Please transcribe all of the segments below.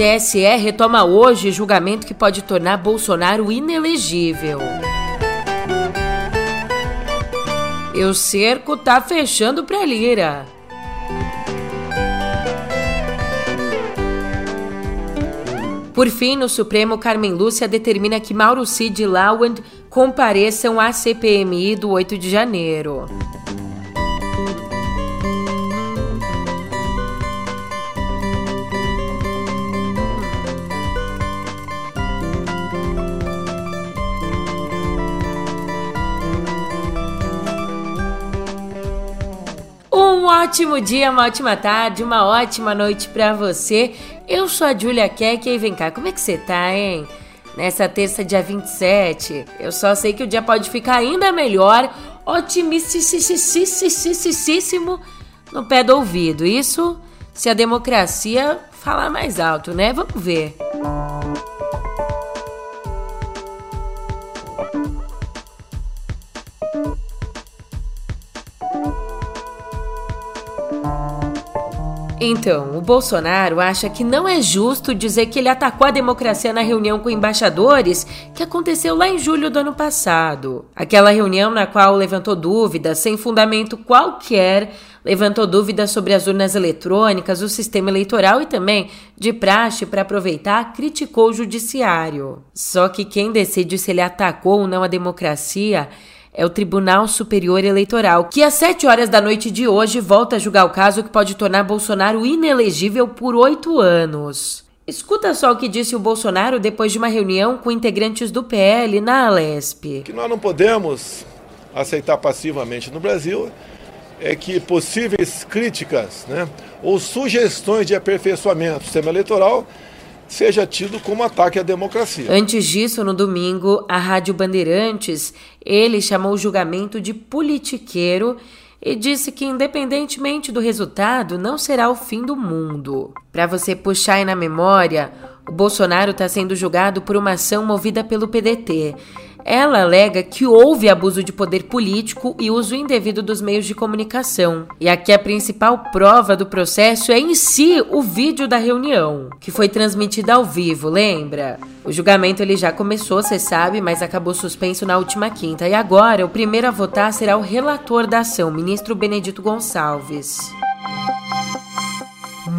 TSE retoma hoje julgamento que pode tornar Bolsonaro inelegível. E o cerco tá fechando pra Lira. Por fim, no Supremo, Carmen Lúcia determina que Mauro Cid e Lawand compareçam à CPMI do 8 de janeiro. Ótimo dia, uma ótima tarde, uma ótima noite para você. Eu sou a Julia Keck e vem cá, como é que você tá, hein? Nessa terça, dia 27, eu só sei que o dia pode ficar ainda melhor, otimisticíssimo no pé do ouvido. Isso se a democracia falar mais alto, né? Vamos ver. Então, o Bolsonaro acha que não é justo dizer que ele atacou a democracia na reunião com embaixadores que aconteceu lá em julho do ano passado. Aquela reunião na qual levantou dúvidas sem fundamento qualquer, levantou dúvidas sobre as urnas eletrônicas, o sistema eleitoral e também, de praxe para aproveitar, criticou o judiciário. Só que quem decide se ele atacou ou não a democracia é o Tribunal Superior Eleitoral, que às 7 horas da noite de hoje volta a julgar o caso que pode tornar Bolsonaro inelegível por oito anos. Escuta só o que disse o Bolsonaro depois de uma reunião com integrantes do PL na Alesp. que nós não podemos aceitar passivamente no Brasil é que possíveis críticas né, ou sugestões de aperfeiçoamento do sistema eleitoral seja tido como ataque à democracia. Antes disso, no domingo, a Rádio Bandeirantes, ele chamou o julgamento de politiqueiro e disse que, independentemente do resultado, não será o fim do mundo. Para você puxar aí na memória, o Bolsonaro está sendo julgado por uma ação movida pelo PDT. Ela alega que houve abuso de poder político e uso indevido dos meios de comunicação. E aqui a principal prova do processo é em si o vídeo da reunião, que foi transmitida ao vivo, lembra? O julgamento ele já começou, você sabe, mas acabou suspenso na última quinta. E agora, o primeiro a votar será o relator da ação, ministro Benedito Gonçalves.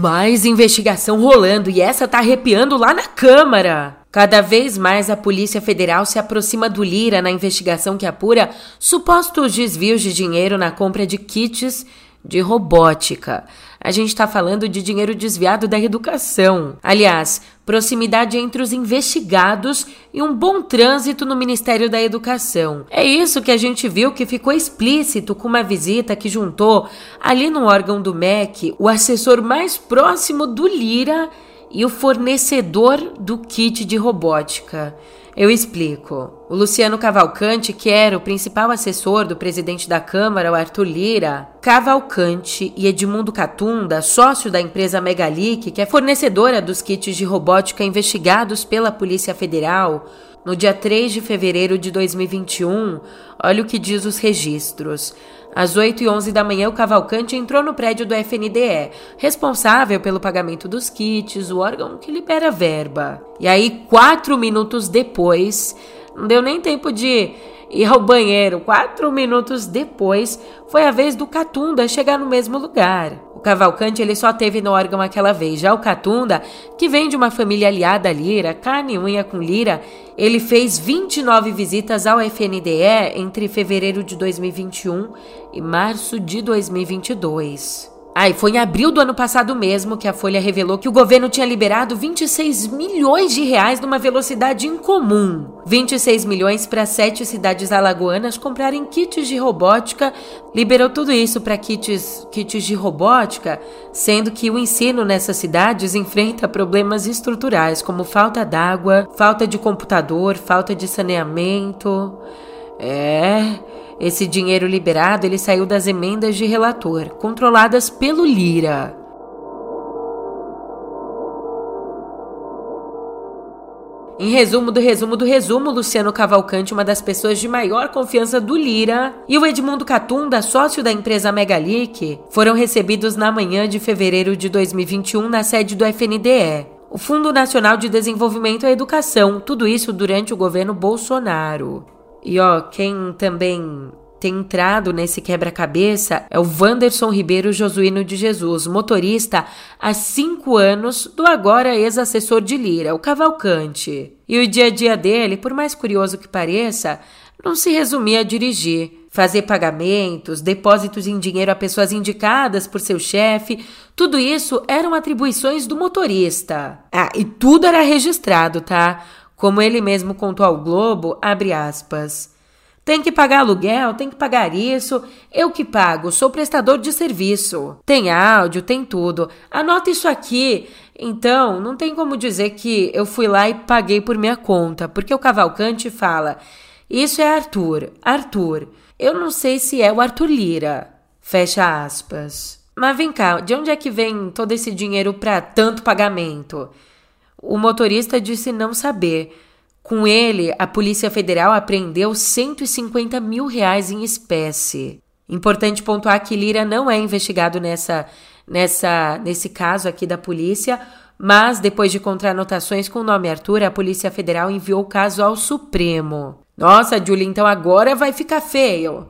Mais investigação rolando e essa tá arrepiando lá na Câmara. Cada vez mais a Polícia Federal se aproxima do Lira na investigação que apura supostos desvios de dinheiro na compra de kits de robótica. A gente está falando de dinheiro desviado da educação. Aliás, proximidade entre os investigados e um bom trânsito no Ministério da Educação. É isso que a gente viu que ficou explícito com uma visita que juntou ali no órgão do MEC o assessor mais próximo do Lira e o fornecedor do kit de robótica. Eu explico. O Luciano Cavalcante, que era o principal assessor do presidente da Câmara, o Arthur Lira, Cavalcante e Edmundo Catunda, sócio da empresa Megalic, que é fornecedora dos kits de robótica investigados pela Polícia Federal, no dia 3 de fevereiro de 2021, olha o que diz os registros. Às 8 e 11 da manhã, o Cavalcante entrou no prédio do FNDE, responsável pelo pagamento dos kits, o órgão que libera verba. E aí, quatro minutos depois, não deu nem tempo de ir ao banheiro. Quatro minutos depois, foi a vez do Catunda chegar no mesmo lugar. Cavalcante ele só teve no órgão aquela vez. Já o Catunda, que vem de uma família aliada à Lira, carne e unha com Lira, ele fez 29 visitas ao FNDE entre fevereiro de 2021 e março de 2022. Ah, e foi em abril do ano passado mesmo que a Folha revelou que o governo tinha liberado 26 milhões de reais numa velocidade incomum. 26 milhões para sete cidades alagoanas comprarem kits de robótica. Liberou tudo isso para kits, kits de robótica, sendo que o ensino nessas cidades enfrenta problemas estruturais como falta d'água, falta de computador, falta de saneamento. É, esse dinheiro liberado ele saiu das emendas de relator, controladas pelo Lira. Em resumo do resumo do resumo, Luciano Cavalcante, uma das pessoas de maior confiança do Lira, e o Edmundo Catunda, sócio da empresa Megalic, foram recebidos na manhã de fevereiro de 2021 na sede do FNDE. o Fundo Nacional de Desenvolvimento e Educação, tudo isso durante o governo Bolsonaro. E ó, quem também tem entrado nesse quebra-cabeça é o Wanderson Ribeiro Josuíno de Jesus, motorista há cinco anos do agora ex-assessor de Lira, o Cavalcante. E o dia a dia dele, por mais curioso que pareça, não se resumia a dirigir. Fazer pagamentos, depósitos em dinheiro a pessoas indicadas por seu chefe, tudo isso eram atribuições do motorista. Ah, e tudo era registrado, tá? Como ele mesmo contou ao Globo, abre aspas. Tem que pagar aluguel, tem que pagar isso. Eu que pago, sou prestador de serviço. Tem áudio, tem tudo. Anota isso aqui. Então, não tem como dizer que eu fui lá e paguei por minha conta, porque o Cavalcante fala: Isso é Arthur, Arthur. Eu não sei se é o Arthur Lira. Fecha aspas. Mas vem cá, de onde é que vem todo esse dinheiro para tanto pagamento? O motorista disse não saber. Com ele, a Polícia Federal apreendeu 150 mil reais em espécie. Importante pontuar que Lira não é investigado nessa, nessa, nesse caso aqui da polícia, mas depois de encontrar anotações com o nome Arthur, a Polícia Federal enviou o caso ao Supremo. Nossa, Julie, então agora vai ficar feio.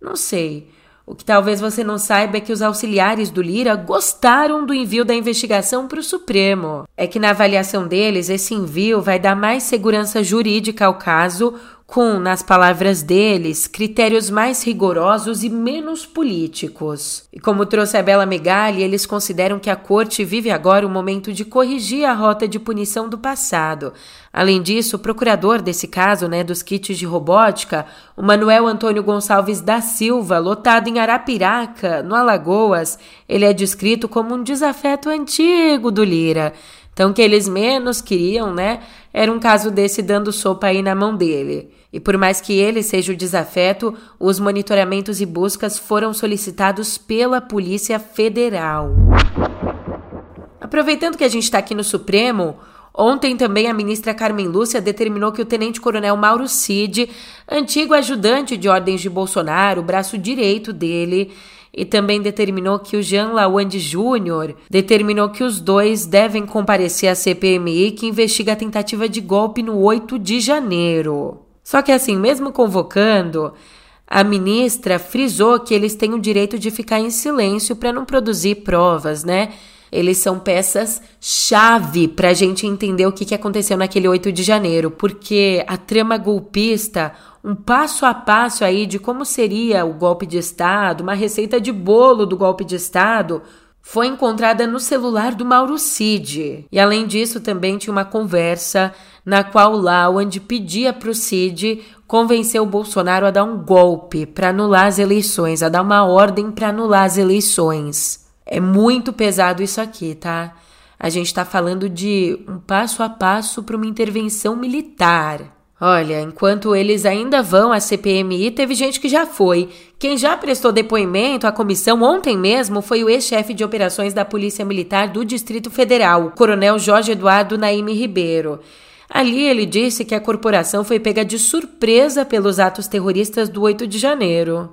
Não sei. O que talvez você não saiba é que os auxiliares do Lira gostaram do envio da investigação para o Supremo. É que na avaliação deles, esse envio vai dar mais segurança jurídica ao caso, com, nas palavras deles, critérios mais rigorosos e menos políticos. E como trouxe a Bela Megali, eles consideram que a corte vive agora o momento de corrigir a rota de punição do passado. Além disso, o procurador desse caso, né, dos kits de robótica, o Manuel Antônio Gonçalves da Silva, lotado em Arapiraca, no Alagoas, ele é descrito como um desafeto antigo do Lira. Então, o que eles menos queriam, né, era um caso desse dando sopa aí na mão dele. E por mais que ele seja o desafeto, os monitoramentos e buscas foram solicitados pela Polícia Federal. Aproveitando que a gente está aqui no Supremo, ontem também a ministra Carmen Lúcia determinou que o tenente-coronel Mauro Cid, antigo ajudante de ordens de Bolsonaro, braço direito dele, e também determinou que o Jean Lawande Júnior determinou que os dois devem comparecer à CPMI que investiga a tentativa de golpe no 8 de janeiro. Só que assim, mesmo convocando, a ministra frisou que eles têm o direito de ficar em silêncio para não produzir provas, né? Eles são peças chave para a gente entender o que aconteceu naquele 8 de janeiro, porque a trama golpista, um passo a passo aí de como seria o golpe de Estado, uma receita de bolo do golpe de Estado, foi encontrada no celular do Mauro Cid. E além disso, também tinha uma conversa na qual Lawand pedia para o Cid convencer o Bolsonaro a dar um golpe para anular as eleições, a dar uma ordem para anular as eleições. É muito pesado isso aqui, tá? A gente está falando de um passo a passo para uma intervenção militar. Olha, enquanto eles ainda vão à CPMI, teve gente que já foi. Quem já prestou depoimento à comissão ontem mesmo foi o ex-chefe de operações da Polícia Militar do Distrito Federal, coronel Jorge Eduardo Naime Ribeiro. Ali ele disse que a corporação foi pega de surpresa pelos atos terroristas do 8 de janeiro.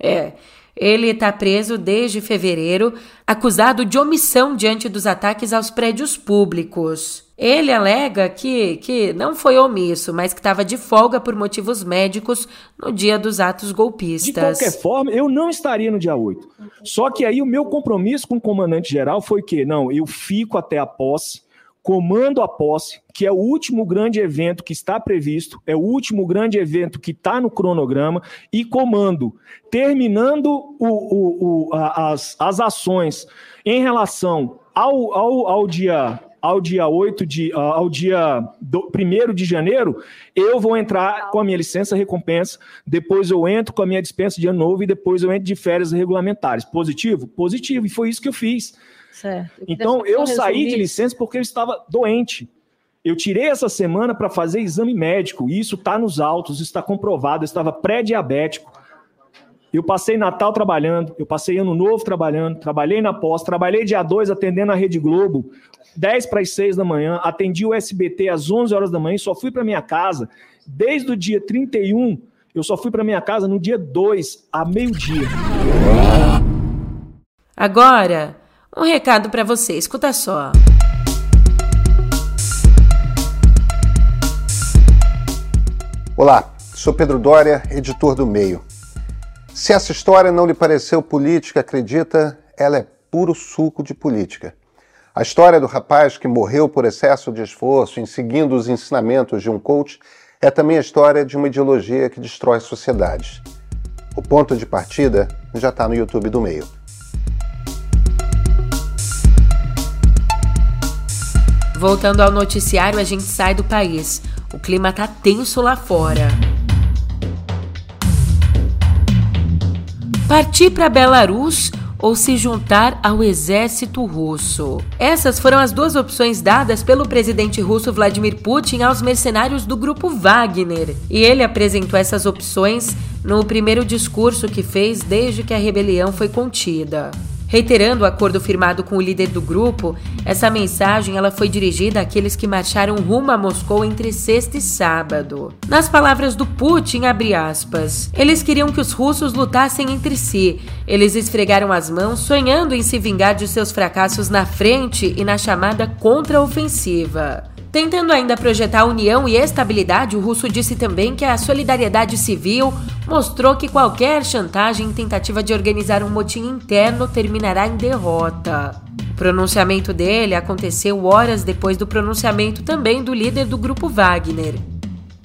É, ele está preso desde fevereiro, acusado de omissão diante dos ataques aos prédios públicos. Ele alega que, que não foi omisso, mas que estava de folga por motivos médicos no dia dos atos golpistas. De qualquer forma, eu não estaria no dia 8. Só que aí o meu compromisso com o comandante-geral foi que, não, eu fico até a posse, comando a posse, que é o último grande evento que está previsto, é o último grande evento que está no cronograma, e do terminando o, o, o, as, as ações em relação ao, ao, ao dia ao dia 8 de ao dia 1 de janeiro, eu vou entrar com a minha licença recompensa, depois eu entro com a minha dispensa de ano novo e depois eu entro de férias regulamentares. Positivo? Positivo, e foi isso que eu fiz. Certo. Então, eu saí de licença porque eu estava doente. Eu tirei essa semana para fazer exame médico, e isso está nos autos, está comprovado. Eu estava pré-diabético. Eu passei Natal trabalhando, eu passei Ano Novo trabalhando, trabalhei na pós, trabalhei dia 2 atendendo a Rede Globo, 10 para as 6 da manhã, atendi o SBT às 11 horas da manhã e só fui para minha casa. Desde o dia 31, eu só fui para minha casa no dia 2, a meio-dia. Agora, um recado para você, escuta só. Olá, sou Pedro Dória, editor do Meio. Se essa história não lhe pareceu política, acredita, ela é puro suco de política. A história do rapaz que morreu por excesso de esforço em seguindo os ensinamentos de um coach é também a história de uma ideologia que destrói sociedades. O ponto de partida já está no YouTube do Meio. Voltando ao noticiário, a gente sai do país. O clima tá tenso lá fora. Partir para Belarus ou se juntar ao exército russo. Essas foram as duas opções dadas pelo presidente russo Vladimir Putin aos mercenários do grupo Wagner. E ele apresentou essas opções no primeiro discurso que fez desde que a rebelião foi contida. Reiterando o acordo firmado com o líder do grupo, essa mensagem ela foi dirigida àqueles que marcharam rumo a Moscou entre sexta e sábado. Nas palavras do Putin, abre aspas, eles queriam que os russos lutassem entre si. Eles esfregaram as mãos, sonhando em se vingar de seus fracassos na frente e na chamada contra-ofensiva. Tentando ainda projetar união e estabilidade, o russo disse também que a solidariedade civil mostrou que qualquer chantagem e tentativa de organizar um motim interno terminará em derrota. O pronunciamento dele aconteceu horas depois do pronunciamento também do líder do grupo Wagner.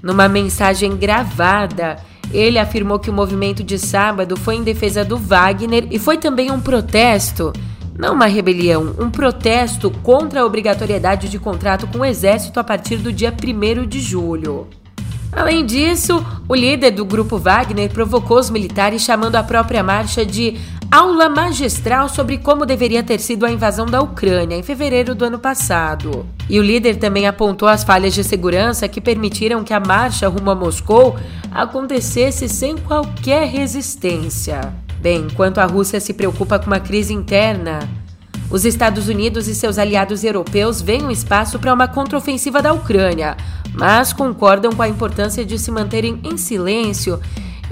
Numa mensagem gravada, ele afirmou que o movimento de sábado foi em defesa do Wagner e foi também um protesto não uma rebelião, um protesto contra a obrigatoriedade de contrato com o exército a partir do dia 1 de julho. Além disso, o líder do grupo Wagner provocou os militares chamando a própria marcha de aula magistral sobre como deveria ter sido a invasão da Ucrânia em fevereiro do ano passado. E o líder também apontou as falhas de segurança que permitiram que a marcha rumo a Moscou acontecesse sem qualquer resistência. Bem, enquanto a Rússia se preocupa com uma crise interna, os Estados Unidos e seus aliados europeus veem um espaço para uma contraofensiva da Ucrânia, mas concordam com a importância de se manterem em silêncio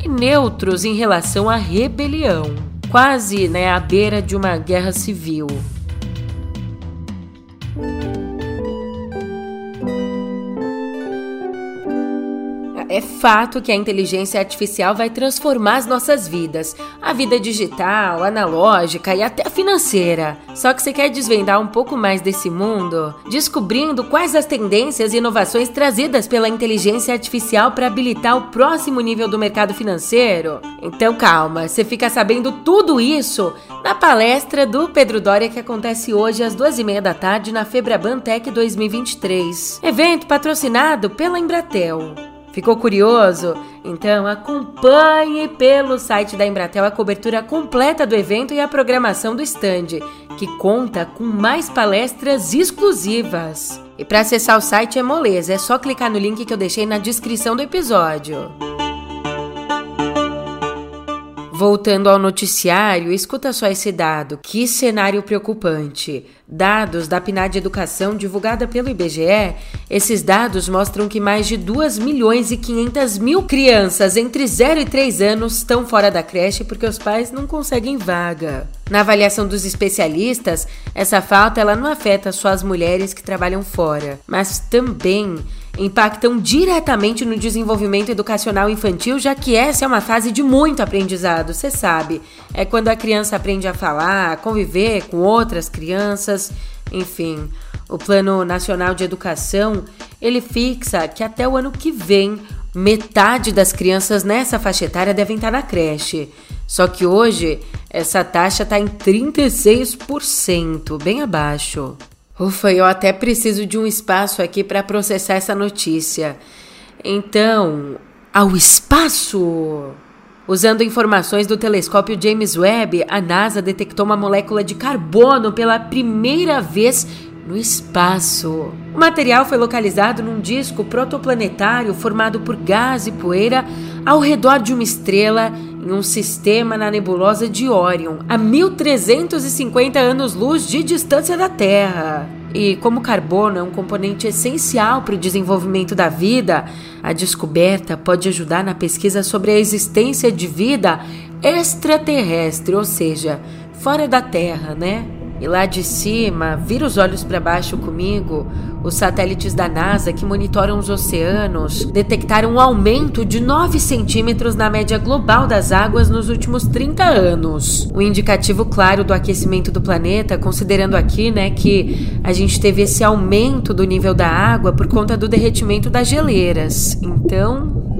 e neutros em relação à rebelião, quase né, à beira de uma guerra civil. É fato que a inteligência artificial vai transformar as nossas vidas, a vida digital, analógica e até financeira. Só que você quer desvendar um pouco mais desse mundo, descobrindo quais as tendências e inovações trazidas pela inteligência artificial para habilitar o próximo nível do mercado financeiro? Então calma, você fica sabendo tudo isso na palestra do Pedro Doria que acontece hoje às duas e meia da tarde na Febraban Tech 2023. Evento patrocinado pela Embratel. Ficou curioso? Então acompanhe pelo site da Embratel a cobertura completa do evento e a programação do stand, que conta com mais palestras exclusivas. E para acessar o site é moleza, é só clicar no link que eu deixei na descrição do episódio. Voltando ao noticiário, escuta só esse dado. Que cenário preocupante. Dados da PNAD Educação divulgada pelo IBGE, esses dados mostram que mais de 2 milhões e 500 mil crianças entre 0 e 3 anos estão fora da creche porque os pais não conseguem vaga. Na avaliação dos especialistas, essa falta ela não afeta só as mulheres que trabalham fora, mas também impactam diretamente no desenvolvimento educacional infantil, já que essa é uma fase de muito aprendizado, você sabe. É quando a criança aprende a falar, a conviver com outras crianças, enfim. O Plano Nacional de Educação, ele fixa que até o ano que vem, metade das crianças nessa faixa etária devem estar na creche. Só que hoje, essa taxa está em 36%, bem abaixo. Ufa, eu até preciso de um espaço aqui para processar essa notícia. Então, ao espaço! Usando informações do telescópio James Webb, a NASA detectou uma molécula de carbono pela primeira vez no espaço. O material foi localizado num disco protoplanetário formado por gás e poeira ao redor de uma estrela em um sistema na nebulosa de Orion, a 1350 anos-luz de distância da Terra. E como carbono é um componente essencial para o desenvolvimento da vida, a descoberta pode ajudar na pesquisa sobre a existência de vida extraterrestre, ou seja, fora da Terra, né? E lá de cima, vira os olhos para baixo comigo, os satélites da NASA que monitoram os oceanos detectaram um aumento de 9 centímetros na média global das águas nos últimos 30 anos. Um indicativo claro do aquecimento do planeta, considerando aqui, né, que a gente teve esse aumento do nível da água por conta do derretimento das geleiras. Então,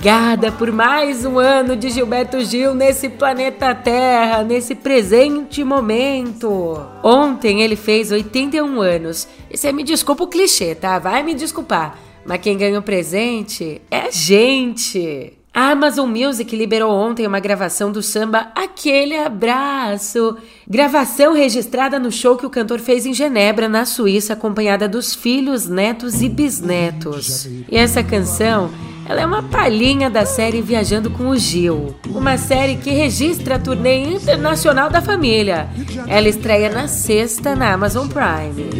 obrigada por mais um ano de Gilberto Gil nesse planeta Terra, nesse presente momento. Ontem ele fez 81 anos. E você me desculpa o clichê, tá? Vai me desculpar. Mas quem ganha o presente é a gente. A Amazon Music liberou ontem uma gravação do samba Aquele Abraço. Gravação registrada no show que o cantor fez em Genebra, na Suíça, acompanhada dos filhos, netos e bisnetos. E essa canção ela é uma palhinha da série Viajando com o Gil, uma série que registra a turnê internacional da família. Ela estreia na sexta na Amazon Prime.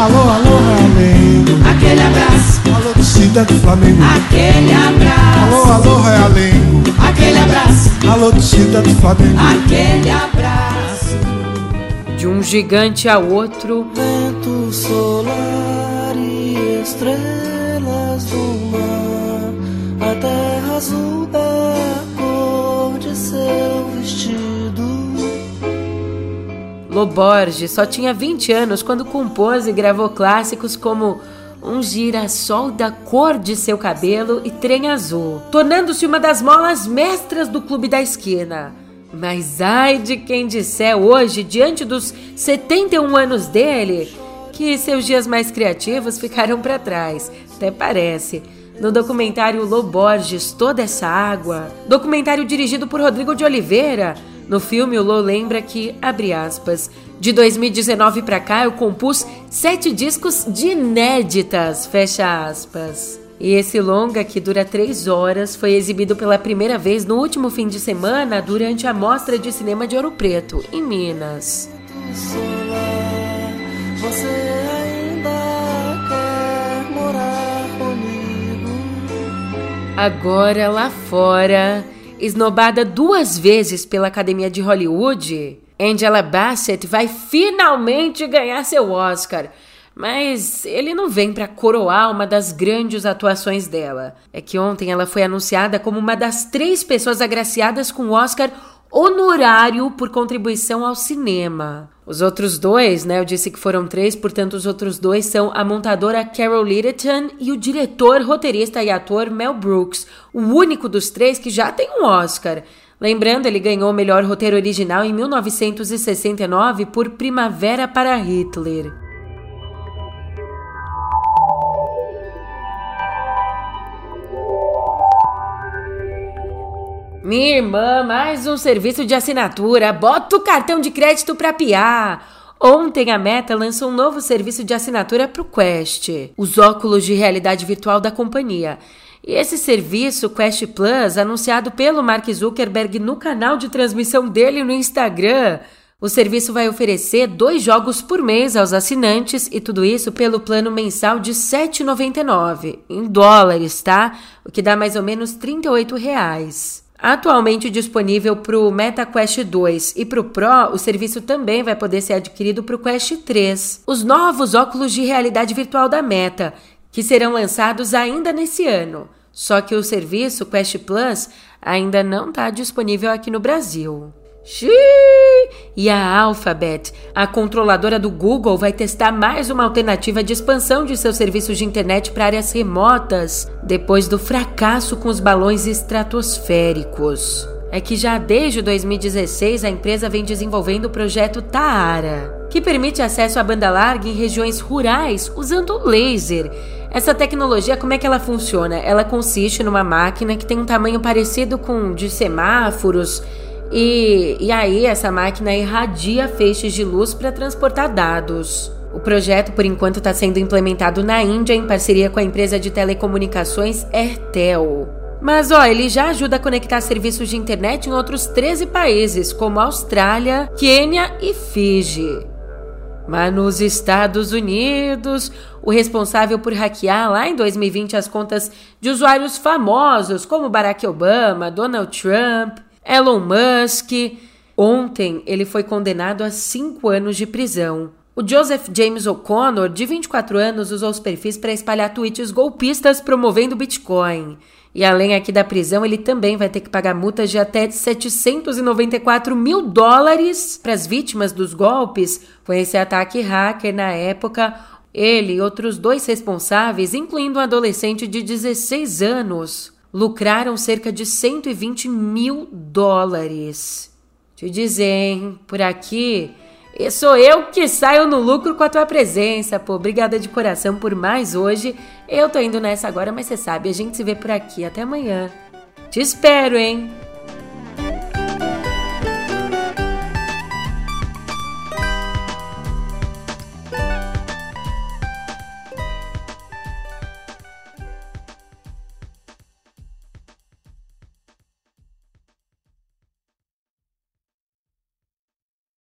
Alô, alô, Realengo. Aquele abraço. Alô, torcida do Flamengo. Aquele abraço. Alô, alô, Realengo. Aquele abraço. Alô, torcida do Flamengo. Aquele abraço. De um gigante ao outro. Vento solar e estrelas do mar a terra azul da cor de seu vestido. Loborges só tinha 20 anos quando compôs e gravou clássicos como um girassol da cor de seu cabelo e trem azul, tornando-se uma das molas mestras do clube da esquina. Mas ai de quem disser hoje, diante dos 71 anos dele, que seus dias mais criativos ficaram para trás. Até parece no documentário Loborges Toda Essa Água, documentário dirigido por Rodrigo de Oliveira. No filme, o Lô lembra que, abre aspas, de 2019 para cá eu compus sete discos de inéditas, fecha aspas. E esse longa, que dura três horas, foi exibido pela primeira vez no último fim de semana durante a Mostra de Cinema de Ouro Preto, em Minas. Você Agora lá fora, esnobada duas vezes pela Academia de Hollywood, Angela Bassett vai finalmente ganhar seu Oscar. Mas ele não vem para coroar uma das grandes atuações dela. É que ontem ela foi anunciada como uma das três pessoas agraciadas com o Oscar honorário por contribuição ao cinema. Os outros dois, né? Eu disse que foram três, portanto, os outros dois são a montadora Carol Littleton e o diretor, roteirista e ator Mel Brooks, o único dos três que já tem um Oscar. Lembrando, ele ganhou o melhor roteiro original em 1969 por Primavera para Hitler. Minha irmã, mais um serviço de assinatura. Bota o cartão de crédito para piar. Ontem a Meta lançou um novo serviço de assinatura para o Quest, os óculos de realidade virtual da companhia. E esse serviço, Quest Plus, anunciado pelo Mark Zuckerberg no canal de transmissão dele no Instagram, o serviço vai oferecer dois jogos por mês aos assinantes e tudo isso pelo plano mensal de R$ 7,99, em dólares, tá? O que dá mais ou menos 38 reais. Atualmente disponível para o MetaQuest 2 e para o Pro, o serviço também vai poder ser adquirido para o Quest 3. Os novos óculos de realidade virtual da Meta, que serão lançados ainda nesse ano. Só que o serviço Quest Plus ainda não está disponível aqui no Brasil. Xiii! E a Alphabet, a controladora do Google, vai testar mais uma alternativa de expansão de seus serviços de internet para áreas remotas, depois do fracasso com os balões estratosféricos. É que já desde 2016 a empresa vem desenvolvendo o projeto Taara, que permite acesso à banda larga em regiões rurais usando laser Essa tecnologia, como é que ela funciona? Ela consiste numa máquina que tem um tamanho parecido com de semáforos e, e aí essa máquina irradia feixes de luz para transportar dados. O projeto, por enquanto, está sendo implementado na Índia em parceria com a empresa de telecomunicações Airtel. Mas ó, ele já ajuda a conectar serviços de internet em outros 13 países, como Austrália, Quênia e Fiji. Mas nos Estados Unidos, o responsável por hackear lá em 2020 as contas de usuários famosos como Barack Obama, Donald Trump, Elon Musk, ontem ele foi condenado a cinco anos de prisão. O Joseph James O'Connor, de 24 anos, usou os perfis para espalhar tweets golpistas promovendo Bitcoin. E além aqui da prisão, ele também vai ter que pagar multas de até 794 mil dólares para as vítimas dos golpes. Foi esse ataque hacker na época. Ele e outros dois responsáveis, incluindo um adolescente de 16 anos, lucraram cerca de 120 mil dólares. Te hein? Por aqui e sou eu que saio no lucro com a tua presença, pô. Obrigada de coração por mais hoje. Eu tô indo nessa agora, mas você sabe, a gente se vê por aqui. Até amanhã. Te espero, hein?